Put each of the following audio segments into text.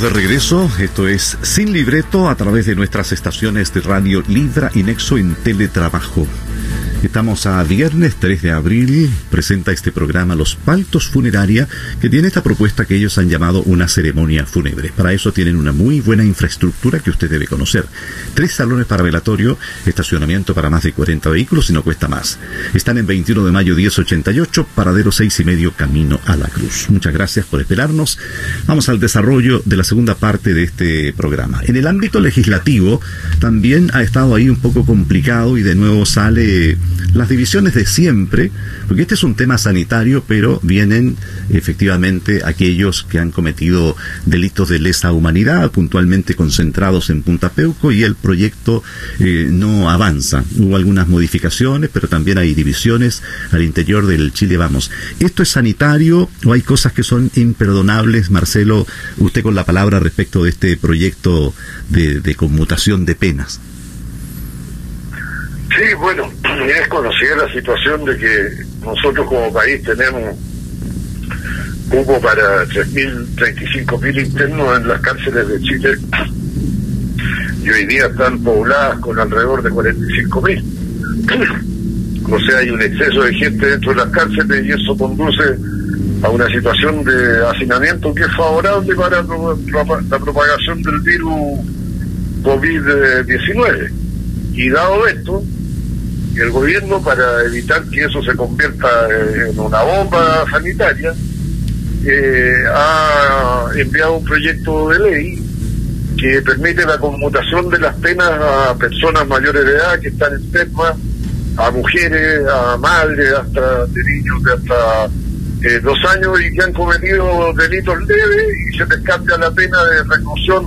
De regreso, esto es Sin Libreto a través de nuestras estaciones de radio Libra y Nexo en teletrabajo. Estamos a viernes 3 de abril, presenta este programa Los Paltos Funeraria, que tiene esta propuesta que ellos han llamado una ceremonia fúnebre. Para eso tienen una muy buena infraestructura que usted debe conocer. Tres salones para velatorio, estacionamiento para más de 40 vehículos y no cuesta más. Están en 21 de mayo 1088, paradero 6 y medio, camino a la cruz. Muchas gracias por esperarnos. Vamos al desarrollo de la segunda parte de este programa. En el ámbito legislativo también ha estado ahí un poco complicado y de nuevo sale las divisiones de siempre, porque este es un tema sanitario, pero vienen efectivamente aquellos que han cometido delitos de lesa humanidad, puntualmente concentrados en Punta Peuco, y el proyecto eh, no avanza. Hubo algunas modificaciones, pero también hay divisiones al interior del Chile Vamos. ¿Esto es sanitario o hay cosas que son imperdonables? Marcelo, usted con la palabra respecto de este proyecto de conmutación de penas. Sí, bueno, es conocida la situación de que nosotros como país tenemos hubo para 3.035.000 internos en las cárceles de Chile y hoy día están pobladas con alrededor de 45.000. o sea, hay un exceso de gente dentro de las cárceles y eso conduce a una situación de hacinamiento que es favorable para la propagación del virus COVID-19. Y dado esto, el gobierno, para evitar que eso se convierta en una bomba sanitaria, eh, ha enviado un proyecto de ley que permite la conmutación de las penas a personas mayores de edad que están enfermas, a mujeres, a madres, hasta de niños de hasta eh, dos años y que han cometido delitos leves y se les cambia la pena de reclusión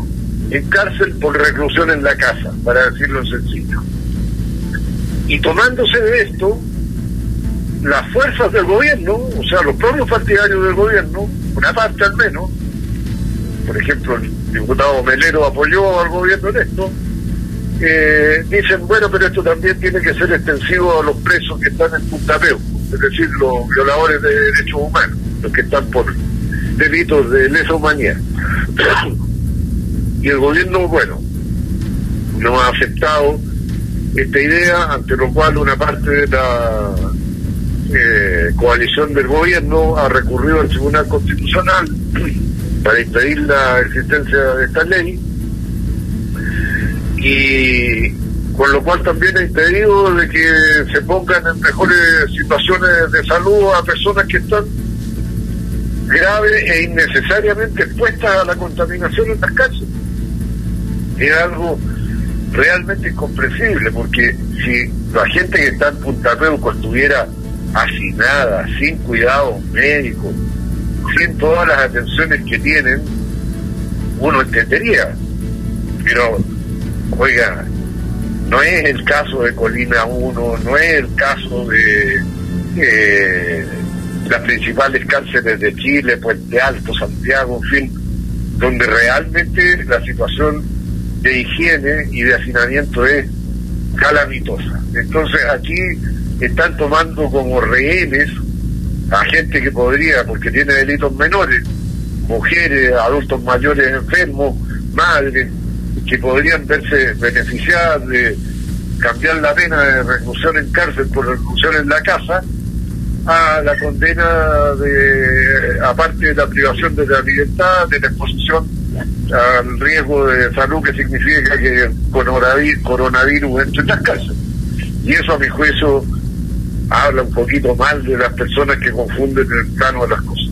en cárcel por reclusión en la casa, para decirlo sencillo. Y tomándose de esto, las fuerzas del gobierno, o sea, los propios partidarios del gobierno, una parte al menos, por ejemplo, el diputado Melero apoyó al gobierno en esto, eh, dicen, bueno, pero esto también tiene que ser extensivo a los presos que están en Punta es decir, los violadores de derechos humanos, los que están por delitos de lesa humanidad. y el gobierno, bueno, no ha aceptado esta idea, ante lo cual una parte de la eh, coalición del gobierno ha recurrido al Tribunal Constitucional para impedir la existencia de esta ley y con lo cual también ha impedido de que se pongan en mejores situaciones de salud a personas que están graves e innecesariamente expuestas a la contaminación en las calles. Es algo realmente incomprensible, porque si la gente que está en Punta Peuco estuviera hacinada, sin cuidado médico, sin todas las atenciones que tienen, uno entendería. Pero, oiga, no es el caso de Colina 1, no es el caso de las principales cárceles de Chile, Puente Alto, Santiago, en fin, donde realmente la situación de higiene y de hacinamiento es calamitosa. Entonces aquí están tomando como rehenes a gente que podría, porque tiene delitos menores, mujeres, adultos mayores enfermos, madres, que podrían verse beneficiadas de cambiar la pena de reclusión en cárcel por reclusión en la casa a la condena de, aparte de la privación de la libertad, de la exposición al riesgo de salud que significa que coronavirus, coronavirus entre en las casas. Y eso a mi juicio habla un poquito mal de las personas que confunden el plano de las cosas.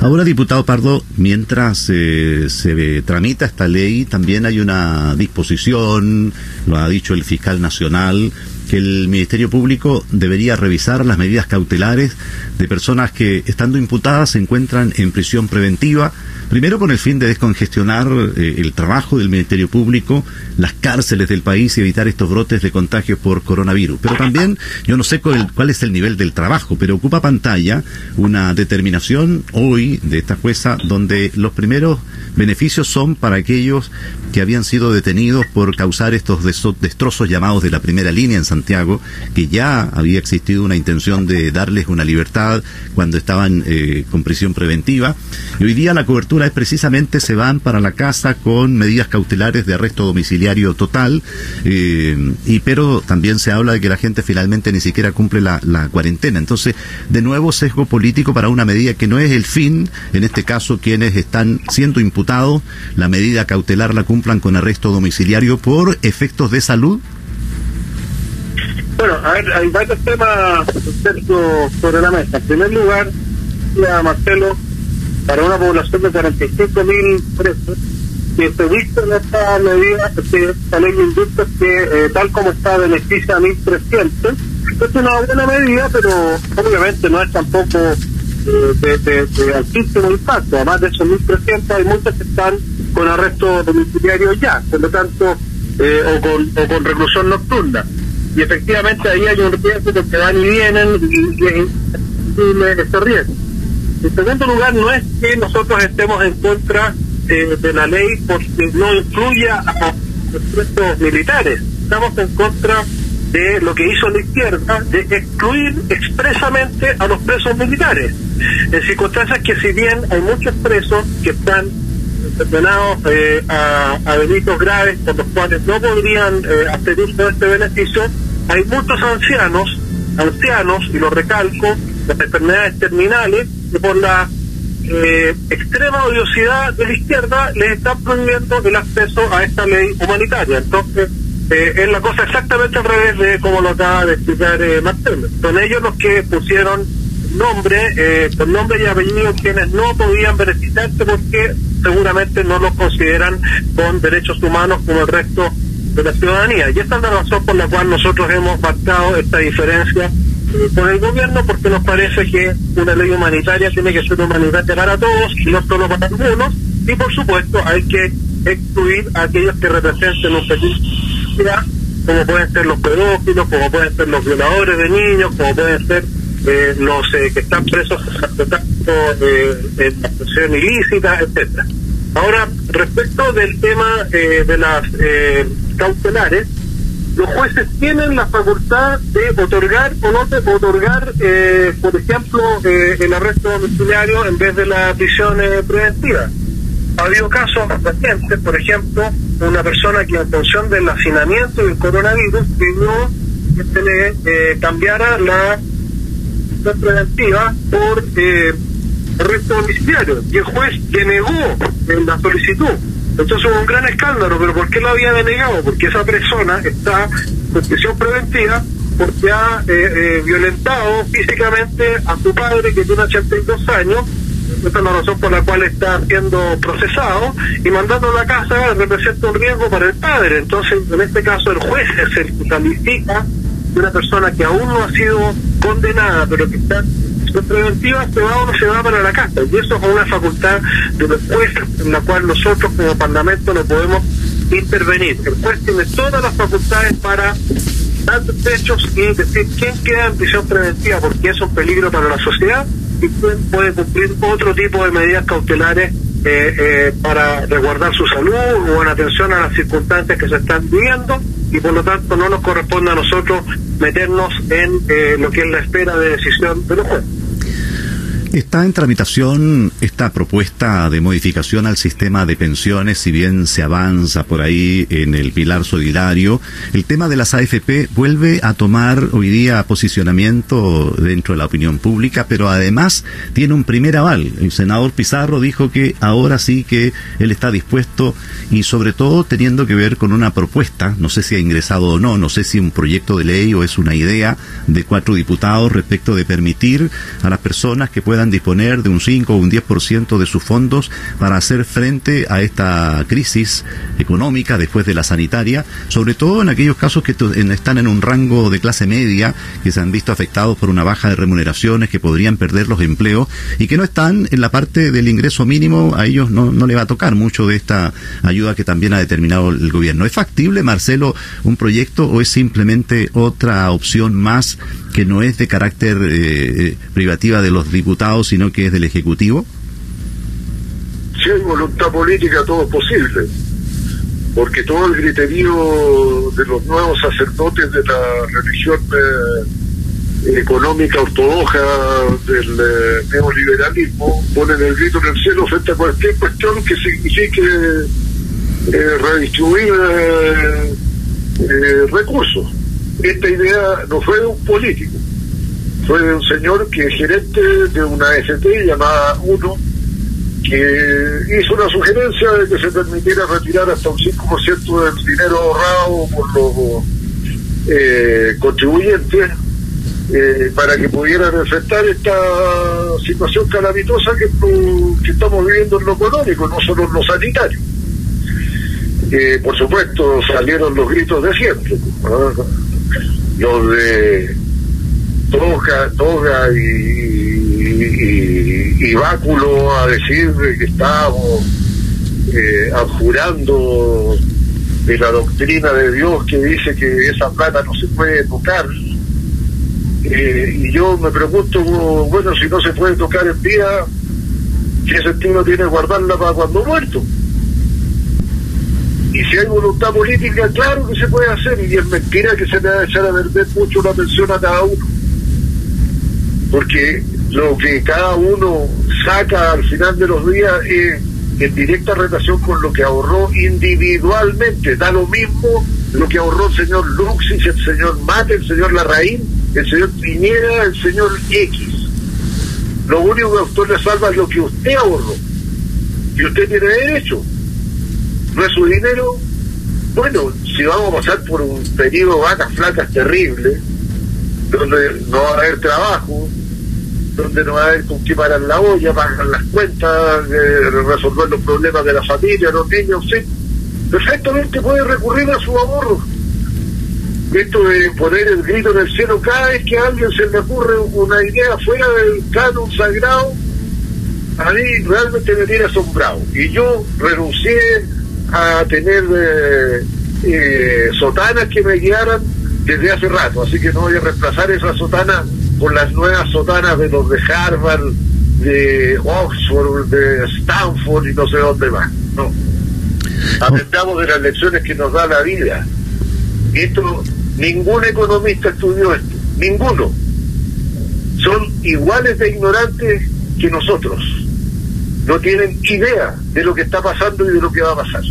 Ahora, diputado Pardo, mientras eh, se tramita esta ley, también hay una disposición, lo ha dicho el fiscal nacional, que el Ministerio Público debería revisar las medidas cautelares de personas que, estando imputadas, se encuentran en prisión preventiva Primero con el fin de descongestionar eh, el trabajo del Ministerio Público, las cárceles del país y evitar estos brotes de contagios por coronavirus. Pero también, yo no sé cuál, cuál, es el nivel del trabajo, pero ocupa pantalla una determinación hoy de esta jueza donde los primeros beneficios son para aquellos que habían sido detenidos por causar estos destrozos llamados de la primera línea en Santiago, que ya había existido una intención de darles una libertad cuando estaban eh, con prisión preventiva. Y hoy día la cobertura es precisamente se van para la casa con medidas cautelares de arresto domiciliario total, eh, y pero también se habla de que la gente finalmente ni siquiera cumple la, la cuarentena. Entonces, de nuevo, sesgo político para una medida que no es el fin, en este caso quienes están siendo imputados, la medida cautelar la cumplan con arresto domiciliario por efectos de salud? Bueno, a ver, hay varios temas sobre la mesa. En primer lugar, Marcelo, para una población de 45 mil presos, que se en esta medida, esta ley de indultos que eh, tal como está beneficia a 1.300, es una buena medida, pero obviamente no es tampoco eh, de, de, altísimo impacto. Además de esos 1.300 hay muchos que están con arresto domiciliario ya, por lo tanto, eh, o, con, o con reclusión nocturna. Y efectivamente ahí hay un riesgo que van y vienen y, y este riesgo. En segundo lugar, no es que nosotros estemos en contra eh, de la ley porque no incluya a los presos militares. Estamos en contra de lo que hizo la izquierda, de excluir expresamente a los presos militares. En circunstancias que si bien hay muchos presos que están condenados eh, a, a, delitos graves por los cuales no podrían eh, hacer uso de este beneficio, hay muchos ancianos, ancianos, y lo recalco, las enfermedades terminales, que por la eh, extrema odiosidad de la izquierda les están prohibiendo el acceso a esta ley humanitaria. Entonces, eh, es la cosa exactamente al revés de como lo acaba de explicar eh, Marcelo. Son ellos los que pusieron nombre, eh, con nombre y apellido, quienes no podían beneficiarse porque seguramente no los consideran con derechos humanos como el resto de la ciudadanía. Y esta es la razón por la cual nosotros hemos marcado esta diferencia con el gobierno porque nos parece que una ley humanitaria tiene que ser humanitaria para todos y no solo para algunos y por supuesto hay que excluir a aquellos que representen un peligro como pueden ser los pedófilos, como pueden ser los violadores de niños, como pueden ser eh, los eh, que están presos eh, en la presión ilícita, etcétera. Ahora, respecto del tema eh, de las eh, cautelares, los jueces tienen la facultad de otorgar o no de otorgar, eh, por ejemplo, eh, el arresto domiciliario en vez de la prisión eh, preventiva. Ha habido casos recientes, por ejemplo, una persona que en función del hacinamiento del coronavirus pidió que se le eh, cambiara la prisión preventiva por eh, arresto domiciliario y el juez denegó en la solicitud. Entonces hubo un gran escándalo, pero ¿por qué lo había denegado? Porque esa persona está en prisión preventiva porque ha eh, eh, violentado físicamente a su padre que tiene 82 años, esa es la razón por la cual está siendo procesado, y mandando a la casa representa un riesgo para el padre. Entonces, en este caso, el juez es el que califica de una persona que aún no ha sido condenada, pero que está preventiva se va o no se va para la casa. Y eso es una facultad de los jueces en la cual nosotros como Parlamento no podemos intervenir. El juez tiene todas las facultades para dar derechos y decir quién queda en prisión preventiva porque es un peligro para la sociedad y quién puede cumplir otro tipo de medidas cautelares eh, eh, para resguardar su salud o en atención a las circunstancias que se están viviendo y por lo tanto no nos corresponde a nosotros meternos en eh, lo que es la espera de decisión de los jueces. Está en tramitación esta propuesta de modificación al sistema de pensiones, si bien se avanza por ahí en el pilar solidario. El tema de las AFP vuelve a tomar hoy día posicionamiento dentro de la opinión pública, pero además tiene un primer aval. El senador Pizarro dijo que ahora sí que él está dispuesto y sobre todo teniendo que ver con una propuesta, no sé si ha ingresado o no, no sé si un proyecto de ley o es una idea de cuatro diputados respecto de permitir a las personas que puedan disponer de un 5 o un 10% de sus fondos para hacer frente a esta crisis económica después de la sanitaria, sobre todo en aquellos casos que están en un rango de clase media, que se han visto afectados por una baja de remuneraciones, que podrían perder los empleos y que no están en la parte del ingreso mínimo, a ellos no, no le va a tocar mucho de esta ayuda que también ha determinado el gobierno. ¿Es factible, Marcelo, un proyecto o es simplemente otra opción más que no es de carácter eh, privativa de los diputados, sino que es del Ejecutivo? Si hay voluntad política, todo es posible. porque todo el griterío de los nuevos sacerdotes de la religión eh, económica ortodoxa del eh, neoliberalismo ponen el grito en el cielo frente a cualquier cuestión que signifique eh, redistribuir recursos. Esta idea no fue de un político, fue de un señor que es gerente de una FT llamada UNO, que hizo una sugerencia de que se permitiera retirar hasta un 5% del dinero ahorrado por los eh, contribuyentes eh, para que pudieran enfrentar esta situación calamitosa que, que, estamos viviendo en lo económico, no solo en lo sanitario. Eh, por supuesto, salieron los gritos de siempre, de toga, toga y y báculo a decir que estábamos eh, abjurando de la doctrina de Dios que dice que esa plata no se puede tocar. Eh, y yo me pregunto, bueno, si no se puede tocar en día, ¿qué sentido tiene guardarla para cuando muerto? Y si hay voluntad política, claro que se puede hacer, y es mentira que se le va a echar a perder mucho la pensión a cada uno. Porque lo que cada uno saca al final de los días es en directa relación con lo que ahorró individualmente. Da lo mismo lo que ahorró el señor Luxis, el señor Mate, el señor Larraín, el señor Piñera, el señor X. Lo único que a usted le salva es lo que usted ahorró. Y usted tiene derecho. No es su dinero. Bueno, si vamos a pasar por un periodo vacas flacas terrible, donde no va a haber trabajo, donde no va a haber con qué parar la olla, pagar las cuentas, eh, resolver los problemas de la familia, los niños, sí. Perfectamente puede recurrir a su ahorro. Esto de poner el grito en el cielo cada vez que a alguien se le ocurre una idea fuera del canon sagrado, a mí realmente me tiene asombrado. Y yo renuncié a tener eh, eh, sotanas que me guiaran desde hace rato, así que no voy a reemplazar esa sotana con las nuevas sotanas de los de Harvard, de Oxford, de Stanford y no sé dónde más. No. Aprendamos de las lecciones que nos da la vida. Esto, ningún economista estudió esto, ninguno. Son iguales de ignorantes que nosotros. No tienen idea de lo que está pasando y de lo que va a pasar.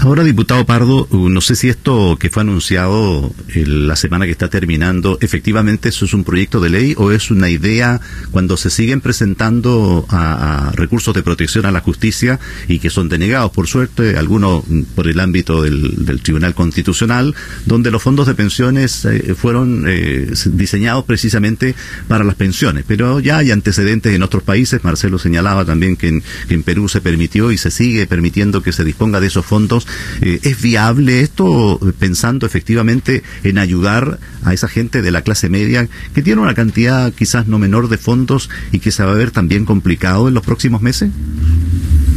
Ahora, diputado Pardo, uh, no sé si esto que fue anunciado la semana que está terminando, efectivamente eso es un proyecto de ley o es una idea cuando se siguen presentando a, recursos de protección a la justicia y que son denegados, por suerte, algunos mm, por el ámbito del, Tribunal Constitucional, donde los fondos de pensiones eh, fueron eh, diseñados precisamente para las pensiones. Pero ya hay antecedentes en otros países. Marcelo señalaba también que en, que en Perú se permitió y se sigue permitiendo que se disponga de esos fondos eh, ¿Es viable esto pensando efectivamente en ayudar a esa gente de la clase media que tiene una cantidad quizás no menor de fondos y que se va a ver también complicado en los próximos meses?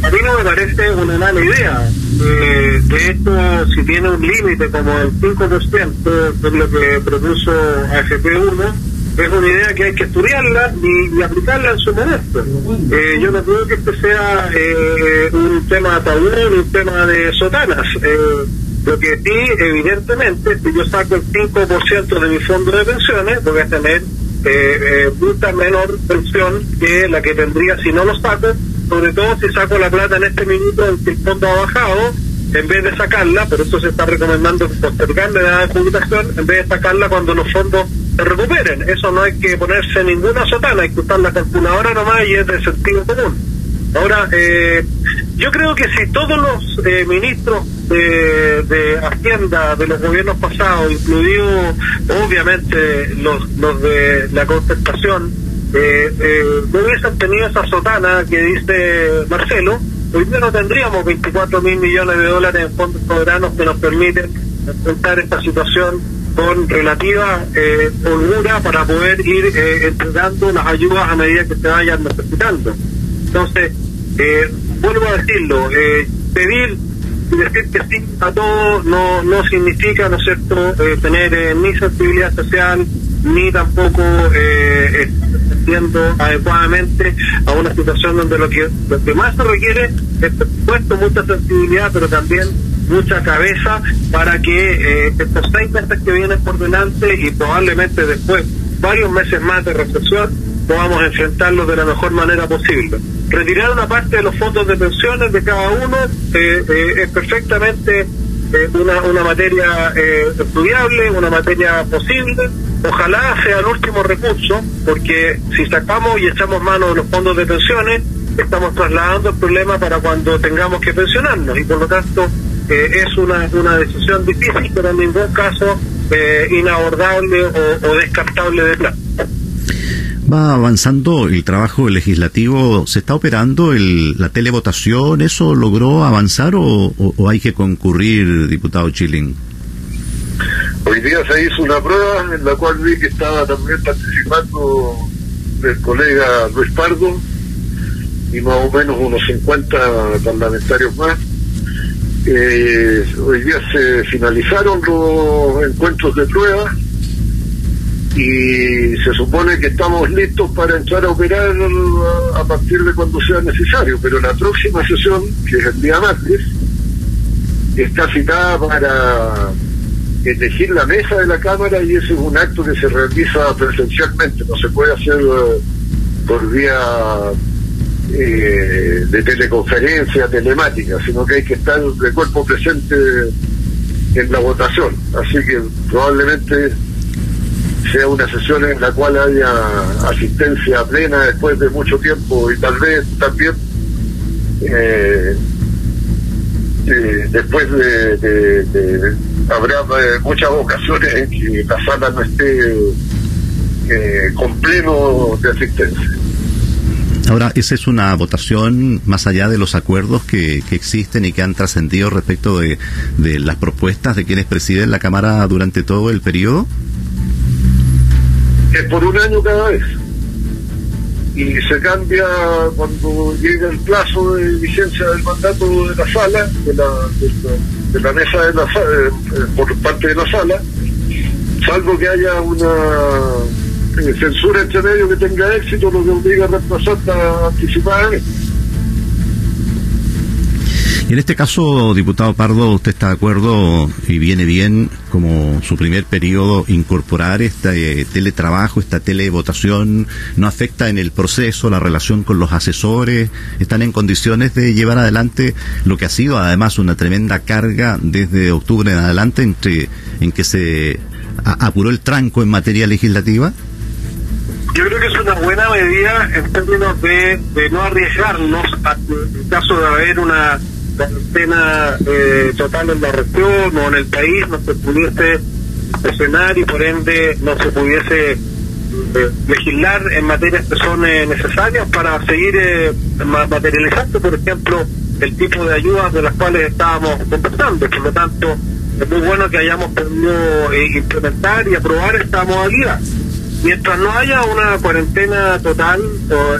A mí no me parece una mala idea. Eh, de hecho, si tiene un límite como el 5%, de lo que propuso AFP1, es una idea que hay que estudiarla y, aplicarla en su momento. Eh, yo no creo que este sea eh, un tema tabú un tema de sotanas. Eh, lo que sí, evidentemente, si yo saco el 5% de mi fondo de pensiones, voy a tener eh, mucha menor pensión que la que tendría si no lo saco, sobre todo si saco la plata en este minuto en que el fondo ha bajado, en vez de sacarla, pero eso se está recomendando postergarle la adjudicación, en vez de sacarla cuando los fondos recuperen. Eso no hay que ponerse ninguna sotana, hay que usar la calculadora nomás y es de sentido común. Ahora, eh, yo creo que si todos los eh, ministros de, Hacienda de los gobiernos pasados, incluidos obviamente los, los de la contestación, eh, eh, no hubiesen tenido esa sotana que dice Marcelo, hoy día no tendríamos 24 mil millones de dólares en fondos soberanos que nos permiten enfrentar esta situación con relativa eh, holgura para poder ir eh, entregando las ayudas a medida que se vayan necesitando. Entonces, eh, vuelvo a decirlo, eh, pedir y decir que sí a todo no, no significa, ¿no es cierto?, tener ni sensibilidad social, ni tampoco asistiendo adecuadamente a una situación donde lo que, lo que más se requiere es, puesto mucha sensibilidad, pero también mucha cabeza para que eh, estos seis meses que vienen por delante y probablemente después varios meses más de recesión podamos enfrentarlos de la mejor manera posible. Retirar una parte de los fondos de pensiones de cada uno eh, eh, es perfectamente una, una materia estudiable, una materia posible. Ojalá sea el último recurso, porque si sacamos y echamos mano de los fondos de pensiones, estamos trasladando el problema para cuando tengamos que pensionarnos y por lo tanto es una, una decisión difícil, pero en ningún caso eh, inabordable o, descartable de plan. Va avanzando el trabajo legislativo, ¿se está operando el, la televotación? ¿Eso logró avanzar o, hay que concurrir, diputado Chilling? Hoy día se hizo una prueba en la cual vi que estaba también participando el colega Luis Pardo y más o menos unos 50 parlamentarios más eh, hoy día se finalizaron los encuentros de prueba y se supone que estamos listos para entrar a operar a partir de cuando sea necesario, pero la próxima sesión, que es el día martes, está citada para elegir la mesa de la Cámara y ese es un acto que se realiza presencialmente, no se puede hacer eh, por vía eh, de teleconferencia, telemática, sino que hay que estar de cuerpo presente en la votación. Así que probablemente sea una sesión en la cual haya asistencia plena después de mucho tiempo y tal vez también eh, eh, después de, habrá muchas ocasiones en que la sala no esté con pleno de asistencia. Ahora, esa es una votación más allá de los acuerdos que, existen y que han trascendido respecto de, las propuestas de quienes presiden la Cámara durante todo el periodo. Es por un año cada vez. Y se cambia cuando llega el plazo de vigencia del mandato de la sala, de la, de la, mesa de la eh, por parte de la sala, salvo que haya una censura entre medio que tenga éxito, lo que obliga a reemplazarla anticipadamente. Y en este caso, diputado Pardo, ¿usted está de acuerdo y viene bien como su primer periodo incorporar este teletrabajo, esta televotación? ¿No afecta en el proceso la relación con los asesores? ¿Están en condiciones de llevar adelante lo que ha sido además una tremenda carga desde octubre en adelante entre, en que se apuró el tranco en materia legislativa? Yo creo que es una buena medida en términos de, no arriesgarnos en caso de haber una cuarentena eh, total en la región o en el país, no se pudiese presionar y por ende no se pudiese eh, legislar en materias que son eh, necesarias para seguir materializando, por ejemplo, el tipo de ayudas de las cuales estábamos conversando. Por lo tanto, es muy bueno que hayamos podido implementar y aprobar esta modalidad mientras no haya una cuarentena total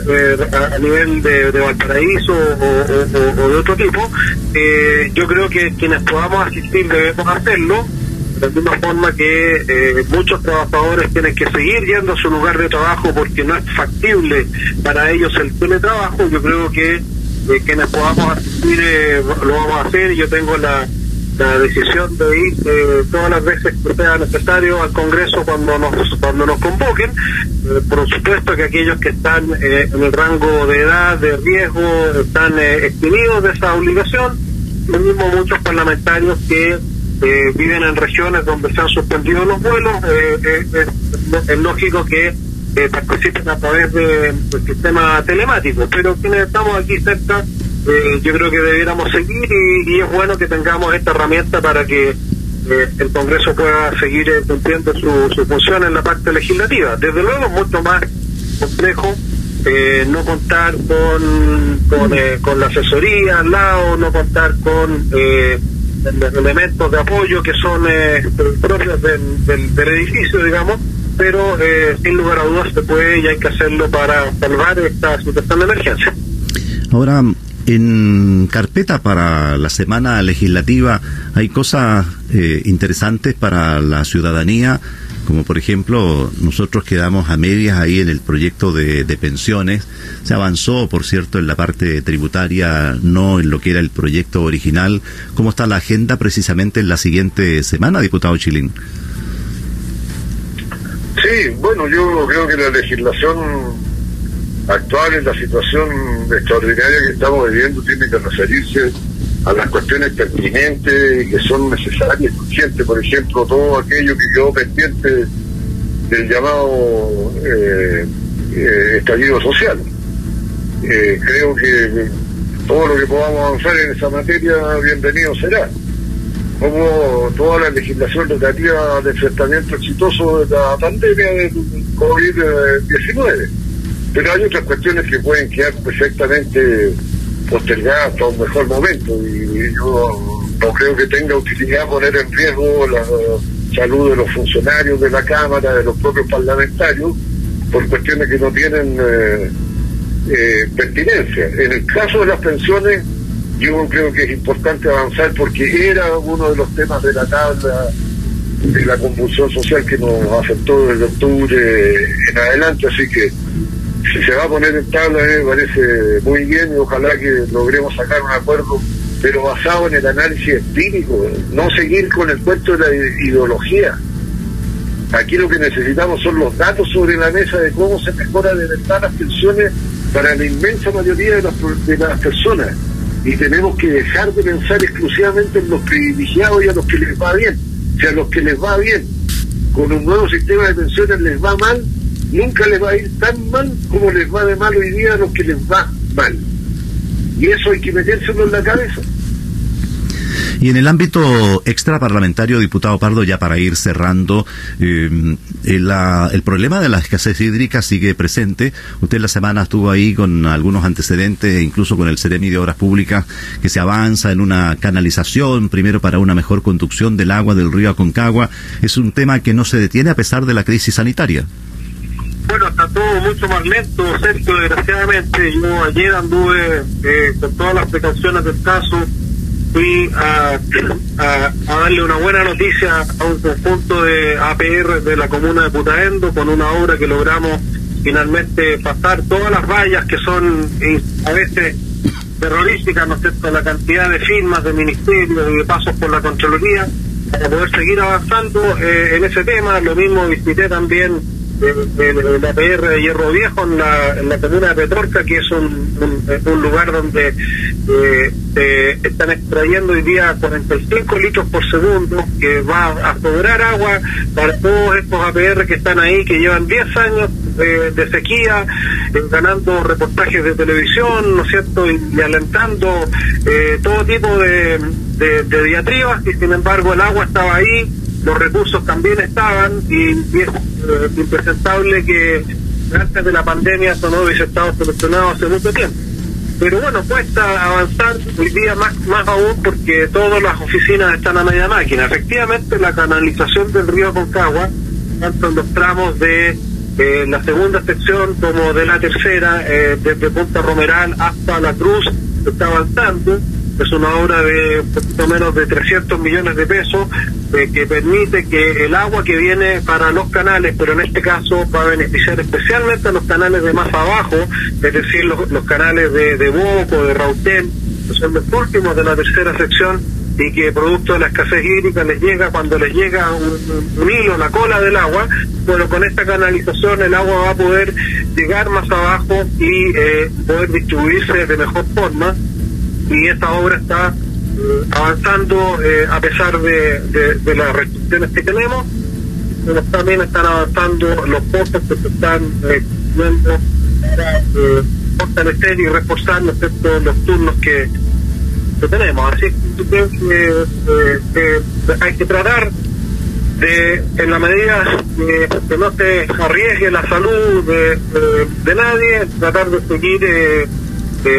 eh, a, nivel de, Valparaíso o, de otro tipo, eh, yo creo que quienes podamos asistir debemos hacerlo, de la misma forma que eh, muchos trabajadores tienen que seguir yendo a su lugar de trabajo porque no es factible para ellos el teletrabajo, yo creo que quienes podamos asistir lo vamos a hacer. Y yo tengo la la decisión de ir eh, todas las veces que sea necesario al Congreso cuando nos cuando nos convoquen. Eh, por supuesto que aquellos que están eh, en el rango de edad, de riesgo, están eximidos de esa obligación. Lo mismo muchos parlamentarios que viven en regiones donde se han suspendido los vuelos. es lógico que participen a través del sistema telemático, pero quienes estamos aquí cerca eh, yo creo que debiéramos seguir y, es bueno que tengamos esta herramienta para que eh, el Congreso pueda seguir eh, cumpliendo su, su, función en la parte legislativa. Desde luego es mucho más complejo no contar con, con, la asesoría al lado, no contar con elementos de apoyo que son propios del, del, edificio, digamos, pero sin lugar a dudas se puede y hay que hacerlo para salvar esta situación de emergencia. Ahora, en carpeta para la semana legislativa hay cosas eh, interesantes para la ciudadanía, como por ejemplo nosotros quedamos a medias ahí en el proyecto de, de pensiones, se avanzó por cierto en la parte tributaria, no en lo que era el proyecto original, ¿cómo está la agenda precisamente en la siguiente semana, diputado Chilín? Sí, bueno, yo creo que la legislación actual en la situación extraordinaria que estamos viviendo tiene que referirse a las cuestiones pertinentes y que son necesarias, urgentes, por ejemplo, todo aquello que quedó pendiente del llamado eh, eh, estallido social. Eh, creo que todo lo que podamos avanzar en esa materia, bienvenido será. Como toda la legislación relativa al enfrentamiento exitoso de la pandemia del COVID-19. Pero hay otras cuestiones que pueden quedar perfectamente postergada hasta un mejor momento y yo no creo que tenga utilidad poner en riesgo la salud de los funcionarios de la Cámara, de los propios parlamentarios, por cuestiones que no tienen eh, eh, pertinencia. En el caso de las pensiones, yo creo que es importante avanzar porque era uno de los temas de la tabla de la convulsión social que nos afectó desde octubre en adelante, así que si se va a poner en tabla me parece muy bien y ojalá que logremos sacar un acuerdo, pero basado en el análisis empírico, no seguir con el cuento de la ideología. Aquí lo que necesitamos son los datos sobre la mesa de cómo se mejora de verdad las pensiones para la inmensa mayoría de las, de las personas. Y tenemos que dejar de pensar exclusivamente en los privilegiados y a los que les va bien. Si a los que les va bien con un nuevo sistema de pensiones les va mal, nunca les va a ir tan mal como les va de mal hoy día a los que les va mal. Y eso hay que metérselo en la cabeza. Y en el ámbito extraparlamentario, diputado Pardo, ya para ir cerrando, eh, el, el, problema de la escasez hídrica sigue presente. Usted la semana estuvo ahí con algunos antecedentes, incluso con el Ceremi de Obras Públicas, que se avanza en una canalización, primero para una mejor conducción del agua del río Aconcagua. Es un tema que no se detiene a pesar de la crisis sanitaria. Bueno, está todo mucho más lento, Sergio, desgraciadamente. Yo ayer anduve eh, con todas las precauciones del caso, fui a, a, darle una buena noticia a un conjunto de APR de la comuna de Putaendo con una obra que logramos finalmente pasar todas las vallas que son eh, a veces terrorísticas, ¿no es cierto?, la cantidad de firmas de ministerios y de pasos por la Contraloría para poder seguir avanzando eh, en ese tema. Lo mismo visité también de, la PR de Hierro Viejo en la, en la comuna de Petorca, que es un, lugar donde eh, eh, están extrayendo hoy día 45 litros por segundo, que va a sobrar agua para todos estos APR que están ahí, que llevan 10 años de, de sequía, eh, ganando reportajes de televisión, ¿no es cierto?, y, y alentando eh, todo tipo de, de, de diatribas, y sin embargo el agua estaba ahí, los recursos también estaban y, es eh, impresentable que antes de la pandemia eso no hubiese estado solucionado hace mucho tiempo. Pero bueno, cuesta avanzar hoy día más, más aún porque todas las oficinas están a media máquina. Efectivamente, la canalización del río Concagua, tanto en los tramos de eh, la segunda sección como de la tercera, eh, desde Punta Romeral hasta La Cruz, está avanzando es una obra de un poquito menos de 300 millones de pesos eh, que permite que el agua que viene para los canales, pero en este caso va a beneficiar especialmente a los canales de más abajo, es decir, los, los canales de, de Boco, de Rautén, que son los últimos de la tercera sección y que producto de la escasez hídrica les llega cuando les llega un, un, hilo, la cola del agua, bueno, con esta canalización el agua va a poder llegar más abajo y eh, poder distribuirse de mejor forma y esta obra está avanzando eh, a pesar de, de, las restricciones que tenemos, pero también están avanzando los pozos que se están eh, para eh, fortalecer y reforzar ¿no los turnos que, tenemos. Así creo que, hay que tratar de, en la medida que no se arriesgue la salud de, de nadie, tratar de seguir eh,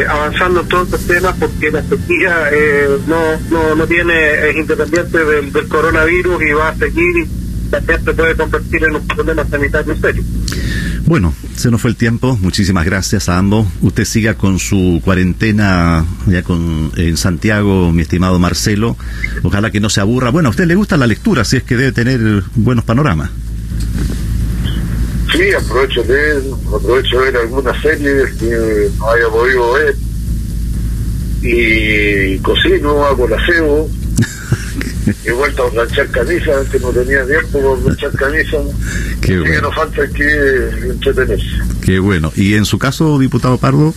avanzando en todos estos temas porque la sequía eh, no, no, no tiene, es independiente del, del, coronavirus y va a seguir y también se puede convertir en un problema sanitario serio. Bueno, se nos fue el tiempo. Muchísimas gracias a ambos. Usted siga con su cuarentena ya con en Santiago, mi estimado Marcelo. Ojalá que no se aburra. Bueno, a usted le gusta la lectura, si es que debe tener buenos panoramas. Sí, aprovecho de ver, aprovecho de ver algunas series que no haya podido ver. Y cocino, hago el aseo. He vuelto a planchar camisas, que no tenía tiempo para planchar camisas. Qué bueno. que no falta que entretenerse. Qué bueno. ¿Y en su caso, diputado Pardo?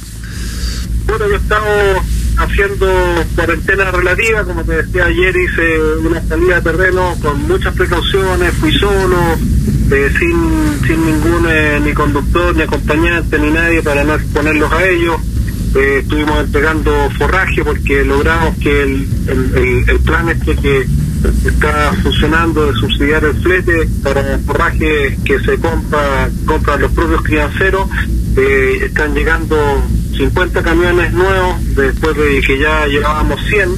Bueno, yo he estado haciendo cuarentena relativa, como te decía ayer, hice una salida de terreno con muchas precauciones, fui solo, eh, sin, sin ningún eh, ni conductor, ni acompañante, ni nadie para no exponerlos a ellos. Eh, estuvimos entregando forraje porque logramos que el, el, el, plan este que está funcionando de subsidiar el flete para forraje que se compra compran los propios crianceros eh, están llegando 50 camiones nuevos después de que ya llevábamos 100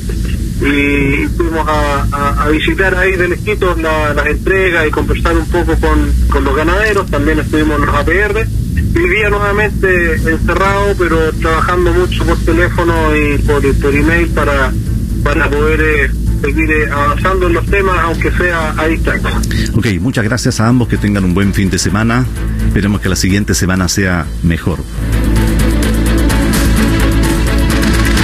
y fuimos a, a, visitar ahí de lejitos la, las entregas y conversar un poco con, con los ganaderos, también estuvimos en los APR vivía nuevamente encerrado pero trabajando mucho por teléfono y por, por email para, para poder eh, seguir eh, avanzando en los temas, aunque sea a distancia. Ok, muchas gracias a ambos, que tengan un buen fin de semana. Esperemos que la siguiente semana sea mejor.